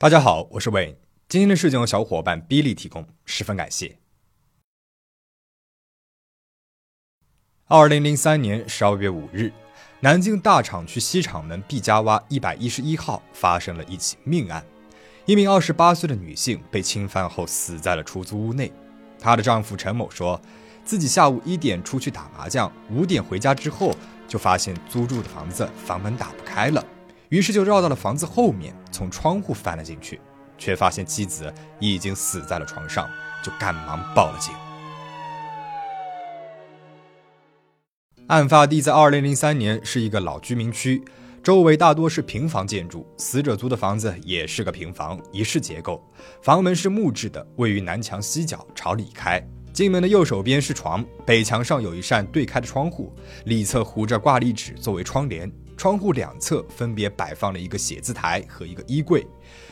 大家好，我是 Wayne。今天的事情由小伙伴 Billy 提供，十分感谢。二零零三年十二月五日，南京大厂区西厂门毕家洼一百一十一号发生了一起命案，一名二十八岁的女性被侵犯后死在了出租屋内。她的丈夫陈某说，自己下午一点出去打麻将，五点回家之后就发现租住的房子房门打不开了。于是就绕到了房子后面，从窗户翻了进去，却发现妻子已经死在了床上，就赶忙报了警。案发地在二零零三年，是一个老居民区，周围大多是平房建筑，死者租的房子也是个平房，一室结构，房门是木质的，位于南墙西角，朝里开。进门的右手边是床，北墙上有一扇对开的窗户，里侧糊着挂历纸作为窗帘。窗户两侧分别摆放了一个写字台和一个衣柜，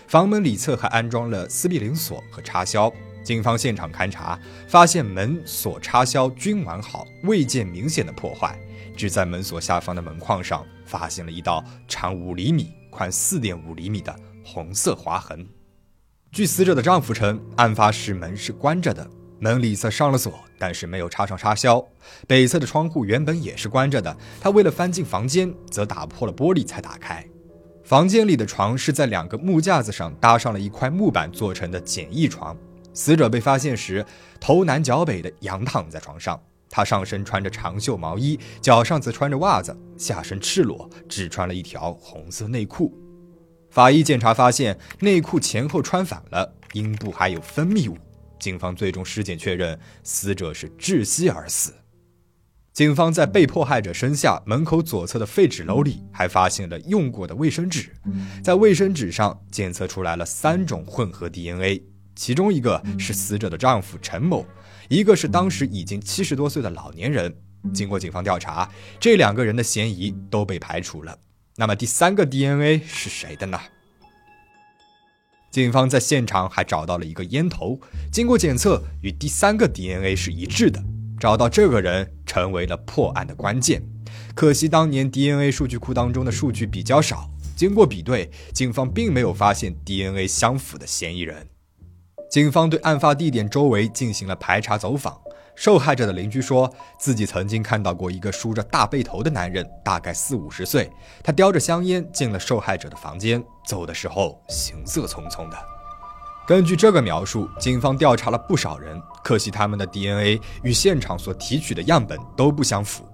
房门里侧还安装了斯必灵锁和插销。警方现场勘查，发现门锁、插销均完好，未见明显的破坏。只在门锁下方的门框上发现了一道长五厘米、宽四点五厘米的红色划痕。据死者的丈夫称，案发时门是关着的。门里侧上了锁，但是没有插上插销。北侧的窗户原本也是关着的，他为了翻进房间，则打破了玻璃才打开。房间里的床是在两个木架子上搭上了一块木板做成的简易床。死者被发现时，头南脚北的仰躺在床上，他上身穿着长袖毛衣，脚上则穿着袜子，下身赤裸，只穿了一条红色内裤。法医检查发现，内裤前后穿反了，阴部还有分泌物。警方最终尸检确认，死者是窒息而死。警方在被迫害者身下门口左侧的废纸篓里，还发现了用过的卫生纸，在卫生纸上检测出来了三种混合 DNA，其中一个是死者的丈夫陈某，一个是当时已经七十多岁的老年人。经过警方调查，这两个人的嫌疑都被排除了。那么第三个 DNA 是谁的呢？警方在现场还找到了一个烟头，经过检测与第三个 DNA 是一致的，找到这个人成为了破案的关键。可惜当年 DNA 数据库当中的数据比较少，经过比对，警方并没有发现 DNA 相符的嫌疑人。警方对案发地点周围进行了排查走访。受害者的邻居说自己曾经看到过一个梳着大背头的男人，大概四五十岁。他叼着香烟进了受害者的房间，走的时候行色匆匆的。根据这个描述，警方调查了不少人，可惜他们的 DNA 与现场所提取的样本都不相符。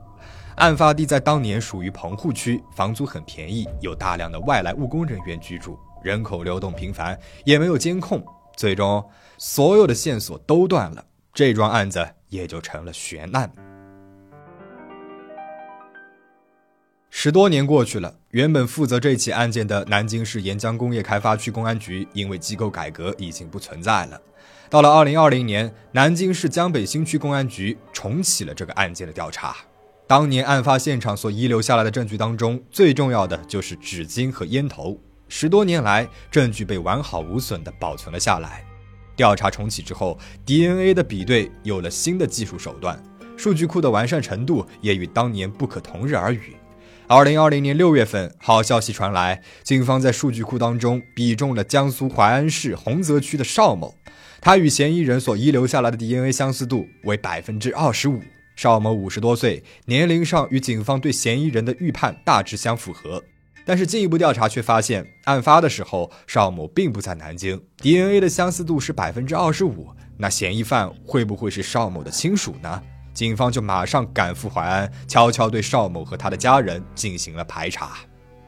案发地在当年属于棚户区，房租很便宜，有大量的外来务工人员居住，人口流动频繁，也没有监控。最终，所有的线索都断了，这桩案子。也就成了悬案。十多年过去了，原本负责这起案件的南京市沿江工业开发区公安局，因为机构改革已经不存在了。到了二零二零年，南京市江北新区公安局重启了这个案件的调查。当年案发现场所遗留下来的证据当中，最重要的就是纸巾和烟头。十多年来，证据被完好无损地保存了下来。调查重启之后，DNA 的比对有了新的技术手段，数据库的完善程度也与当年不可同日而语。二零二零年六月份，好消息传来，警方在数据库当中比中了江苏淮安市洪泽区的邵某，他与嫌疑人所遗留下来的 DNA 相似度为百分之二十五。邵某五十多岁，年龄上与警方对嫌疑人的预判大致相符合。但是进一步调查却发现，案发的时候邵某并不在南京，DNA 的相似度是百分之二十五。那嫌疑犯会不会是邵某的亲属呢？警方就马上赶赴淮安，悄悄对邵某和他的家人进行了排查。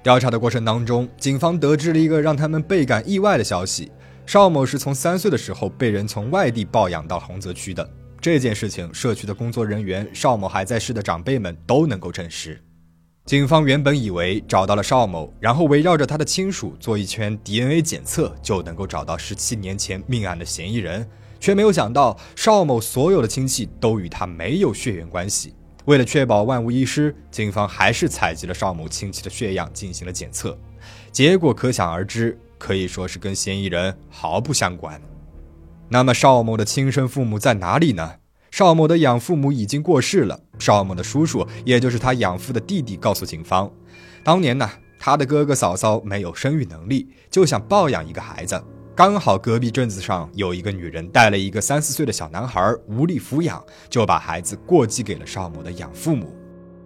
调查的过程当中，警方得知了一个让他们倍感意外的消息：邵某是从三岁的时候被人从外地抱养到洪泽区的。这件事情，社区的工作人员、邵某还在世的长辈们都能够证实。警方原本以为找到了邵某，然后围绕着他的亲属做一圈 DNA 检测，就能够找到十七年前命案的嫌疑人，却没有想到邵某所有的亲戚都与他没有血缘关系。为了确保万无一失，警方还是采集了邵某亲戚的血样进行了检测，结果可想而知，可以说是跟嫌疑人毫不相关。那么邵某的亲生父母在哪里呢？邵某的养父母已经过世了。邵某的叔叔，也就是他养父的弟弟，告诉警方，当年呢，他的哥哥嫂嫂没有生育能力，就想抱养一个孩子。刚好隔壁镇子上有一个女人带了一个三四岁的小男孩，无力抚养，就把孩子过继给了邵某的养父母。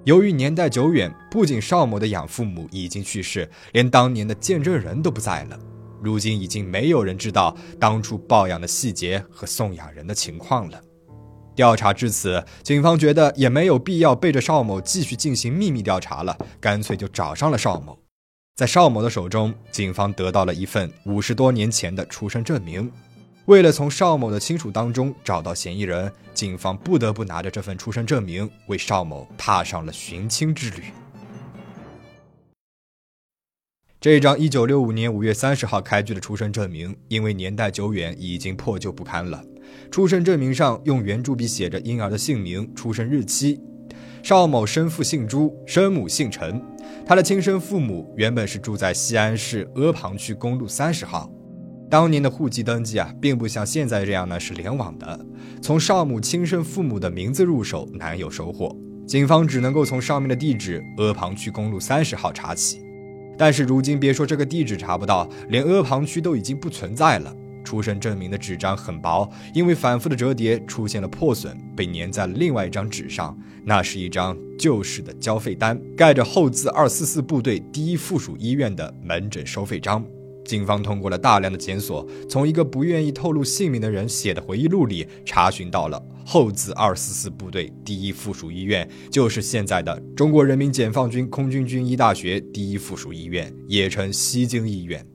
由于年代久远，不仅邵某的养父母已经去世，连当年的见证人都不在了。如今已经没有人知道当初抱养的细节和送养人的情况了。调查至此，警方觉得也没有必要背着邵某继续进行秘密调查了，干脆就找上了邵某。在邵某的手中，警方得到了一份五十多年前的出生证明。为了从邵某的亲属当中找到嫌疑人，警方不得不拿着这份出生证明，为邵某踏上了寻亲之旅。这张一九六五年五月三十号开具的出生证明，因为年代久远，已经破旧不堪了。出生证明上用圆珠笔写着婴儿的姓名、出生日期。邵某生父姓朱，生母姓陈。他的亲生父母原本是住在西安市阿房区公路三十号，当年的户籍登记啊，并不像现在这样呢是联网的，从邵母亲生父母的名字入手难有收获，警方只能够从上面的地址阿房区公路三十号查起，但是如今别说这个地址查不到，连阿房区都已经不存在了。出生证明的纸张很薄，因为反复的折叠出现了破损，被粘在了另外一张纸上。那是一张旧式的交费单，盖着后字二四四部队第一附属医院的门诊收费章。警方通过了大量的检索，从一个不愿意透露姓名的人写的回忆录里查询到了后字二四四部队第一附属医院，就是现在的中国人民解放军空军军医大学第一附属医院，也称西京医院。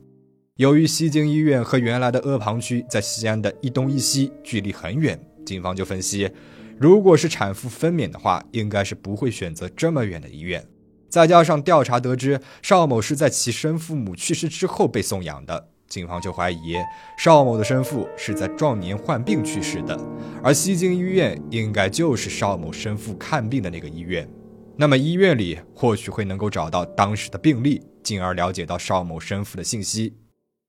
由于西京医院和原来的阿房区在西安的一东一西，距离很远，警方就分析，如果是产妇分娩的话，应该是不会选择这么远的医院。再加上调查得知邵某是在其生父母去世之后被送养的，警方就怀疑邵某的生父是在壮年患病去世的，而西京医院应该就是邵某生父看病的那个医院。那么医院里或许会能够找到当时的病历，进而了解到邵某生父的信息。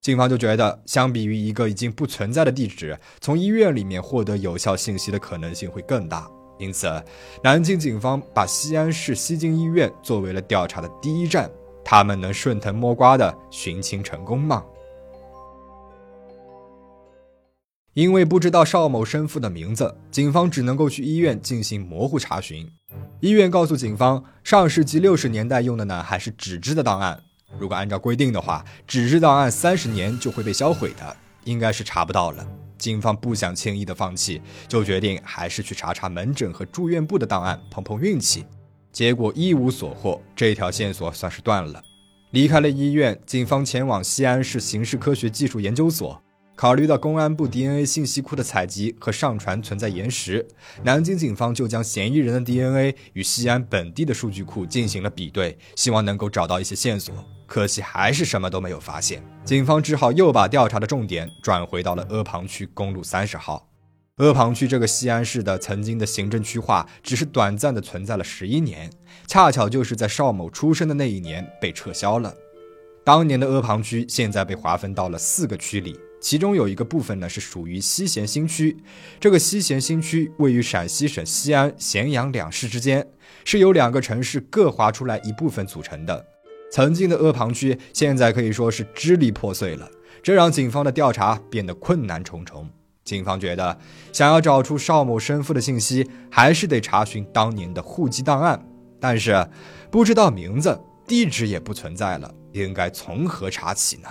警方就觉得，相比于一个已经不存在的地址，从医院里面获得有效信息的可能性会更大。因此，南京警方把西安市西京医院作为了调查的第一站。他们能顺藤摸瓜的寻亲成功吗？因为不知道邵某生父的名字，警方只能够去医院进行模糊查询。医院告诉警方，上世纪六十年代用的呢还是纸质的档案。如果按照规定的话，纸质档案三十年就会被销毁的，应该是查不到了。警方不想轻易的放弃，就决定还是去查查门诊和住院部的档案，碰碰运气。结果一无所获，这条线索算是断了。离开了医院，警方前往西安市刑事科学技术研究所。考虑到公安部 DNA 信息库的采集和上传存在延时，南京警方就将嫌疑人的 DNA 与西安本地的数据库进行了比对，希望能够找到一些线索。可惜还是什么都没有发现，警方只好又把调查的重点转回到了阿房区公路三十号。阿房区这个西安市的曾经的行政区划只是短暂的存在了十一年，恰巧就是在邵某出生的那一年被撤销了。当年的阿房区现在被划分到了四个区里。其中有一个部分呢是属于西咸新区，这个西咸新区位于陕西省西安、咸阳两市之间，是由两个城市各划出来一部分组成的。曾经的阿房区现在可以说是支离破碎了，这让警方的调查变得困难重重。警方觉得，想要找出邵某生父的信息，还是得查询当年的户籍档案，但是不知道名字、地址也不存在了，应该从何查起呢？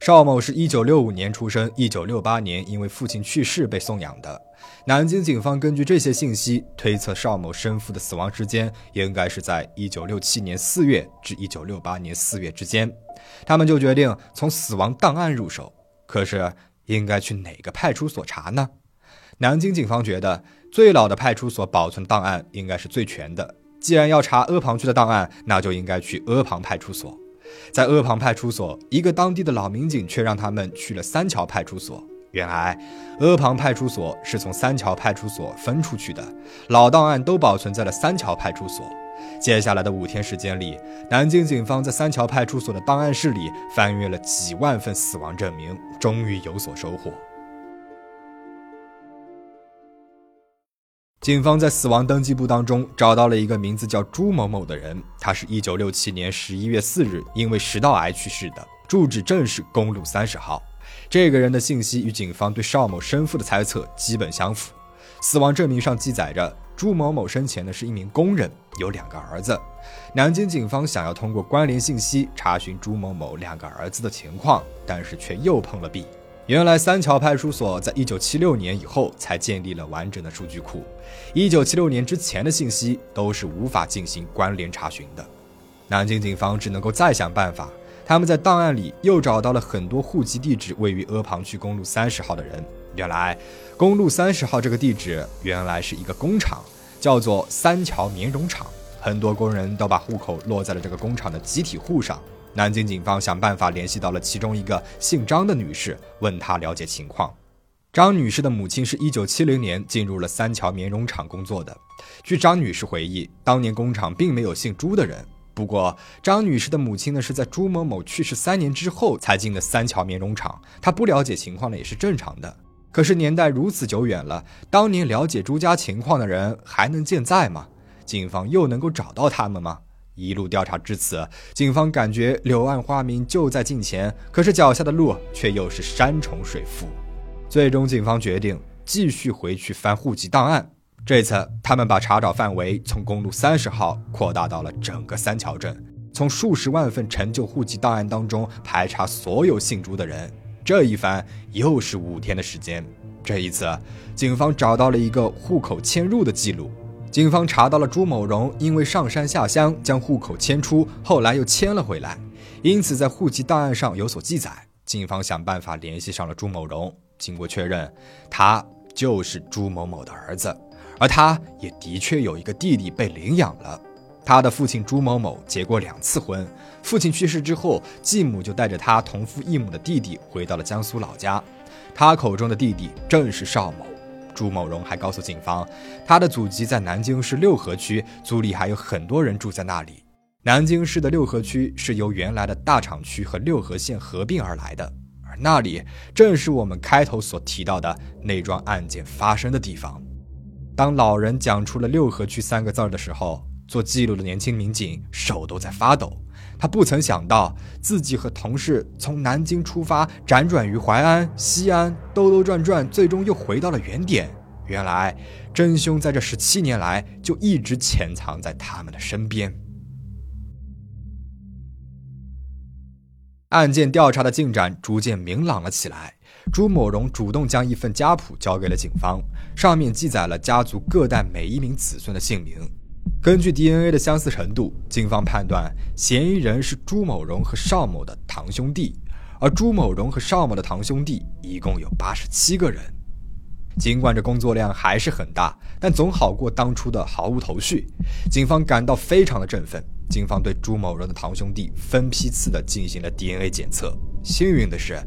邵某是一九六五年出生，一九六八年因为父亲去世被送养的。南京警方根据这些信息推测，邵某生父的死亡时间应该是在一九六七年四月至一九六八年四月之间。他们就决定从死亡档案入手。可是，应该去哪个派出所查呢？南京警方觉得，最老的派出所保存档案应该是最全的。既然要查阿房区的档案，那就应该去阿房派出所。在阿房派出所，一个当地的老民警却让他们去了三桥派出所。原来，阿房派出所是从三桥派出所分出去的，老档案都保存在了三桥派出所。接下来的五天时间里，南京警方在三桥派出所的档案室里翻阅了几万份死亡证明，终于有所收获。警方在死亡登记簿当中找到了一个名字叫朱某某的人，他是一九六七年十一月四日因为食道癌去世的，住址正是公路三十号。这个人的信息与警方对邵某生父的猜测基本相符。死亡证明上记载着朱某某生前呢是一名工人，有两个儿子。南京警方想要通过关联信息查询朱某某两个儿子的情况，但是却又碰了壁。原来三桥派出所在一九七六年以后才建立了完整的数据库，一九七六年之前的信息都是无法进行关联查询的。南京警方只能够再想办法，他们在档案里又找到了很多户籍地址位于阿房区公路三十号的人。原来，公路三十号这个地址原来是一个工厂，叫做三桥棉绒厂，很多工人都把户口落在了这个工厂的集体户上。南京警方想办法联系到了其中一个姓张的女士，问她了解情况。张女士的母亲是一九七零年进入了三桥棉绒厂工作的。据张女士回忆，当年工厂并没有姓朱的人。不过，张女士的母亲呢是在朱某某去世三年之后才进的三桥棉绒厂，她不了解情况呢也是正常的。可是年代如此久远了，当年了解朱家情况的人还能健在吗？警方又能够找到他们吗？一路调查至此，警方感觉柳暗花明就在近前，可是脚下的路却又是山重水复。最终，警方决定继续回去翻户籍档案。这次，他们把查找范围从公路三十号扩大到了整个三桥镇，从数十万份陈旧户籍档案当中排查所有姓朱的人。这一翻又是五天的时间。这一次，警方找到了一个户口迁入的记录。警方查到了朱某荣因为上山下乡将户口迁出，后来又迁了回来，因此在户籍档案上有所记载。警方想办法联系上了朱某荣，经过确认，他就是朱某某的儿子，而他也的确有一个弟弟被领养了。他的父亲朱某某结过两次婚，父亲去世之后，继母就带着他同父异母的弟弟回到了江苏老家，他口中的弟弟正是邵某。朱某荣还告诉警方，他的祖籍在南京市六合区，族里还有很多人住在那里。南京市的六合区是由原来的大厂区和六合县合并而来的，而那里正是我们开头所提到的那桩案件发生的地方。当老人讲出了“六合区”三个字的时候，做记录的年轻民警手都在发抖。他不曾想到，自己和同事从南京出发，辗转于淮安、西安，兜兜转转，最终又回到了原点。原来，真凶在这十七年来就一直潜藏在他们的身边。案件调查的进展逐渐明朗了起来。朱某荣主动将一份家谱交给了警方，上面记载了家族各代每一名子孙的姓名。根据 DNA 的相似程度，警方判断嫌疑人是朱某荣和邵某的堂兄弟，而朱某荣和邵某的堂兄弟一共有八十七个人。尽管这工作量还是很大，但总好过当初的毫无头绪。警方感到非常的振奋。警方对朱某荣的堂兄弟分批次的进行了 DNA 检测，幸运的是，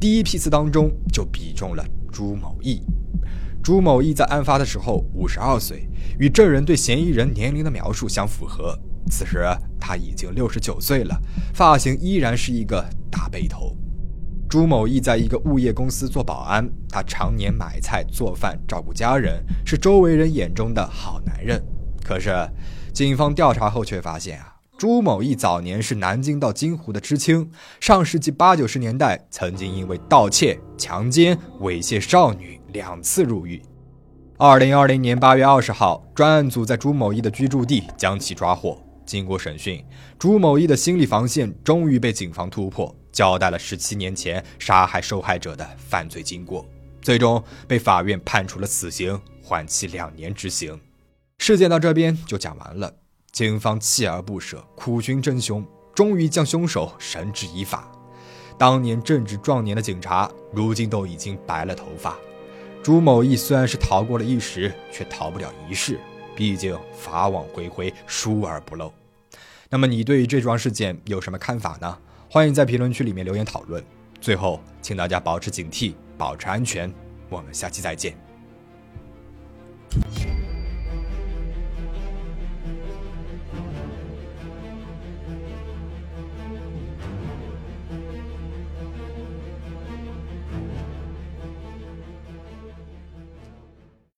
第一批次当中就比中了朱某义。朱某义在案发的时候五十二岁，与证人对嫌疑人年龄的描述相符合。此时他已经六十九岁了，发型依然是一个大背头。朱某义在一个物业公司做保安，他常年买菜做饭照顾家人，是周围人眼中的好男人。可是，警方调查后却发现啊。朱某义早年是南京到金湖的知青，上世纪八九十年代曾经因为盗窃、强奸、猥亵少女两次入狱。二零二零年八月二十号，专案组在朱某义的居住地将其抓获。经过审讯，朱某义的心理防线终于被警方突破，交代了十七年前杀害受害者的犯罪经过，最终被法院判处了死刑，缓期两年执行。事件到这边就讲完了。警方锲而不舍，苦寻真凶，终于将凶手绳之以法。当年正值壮年的警察，如今都已经白了头发。朱某义虽然是逃过了一时，却逃不了一世。毕竟法网恢恢，疏而不漏。那么你对于这桩事件有什么看法呢？欢迎在评论区里面留言讨论。最后，请大家保持警惕，保持安全。我们下期再见。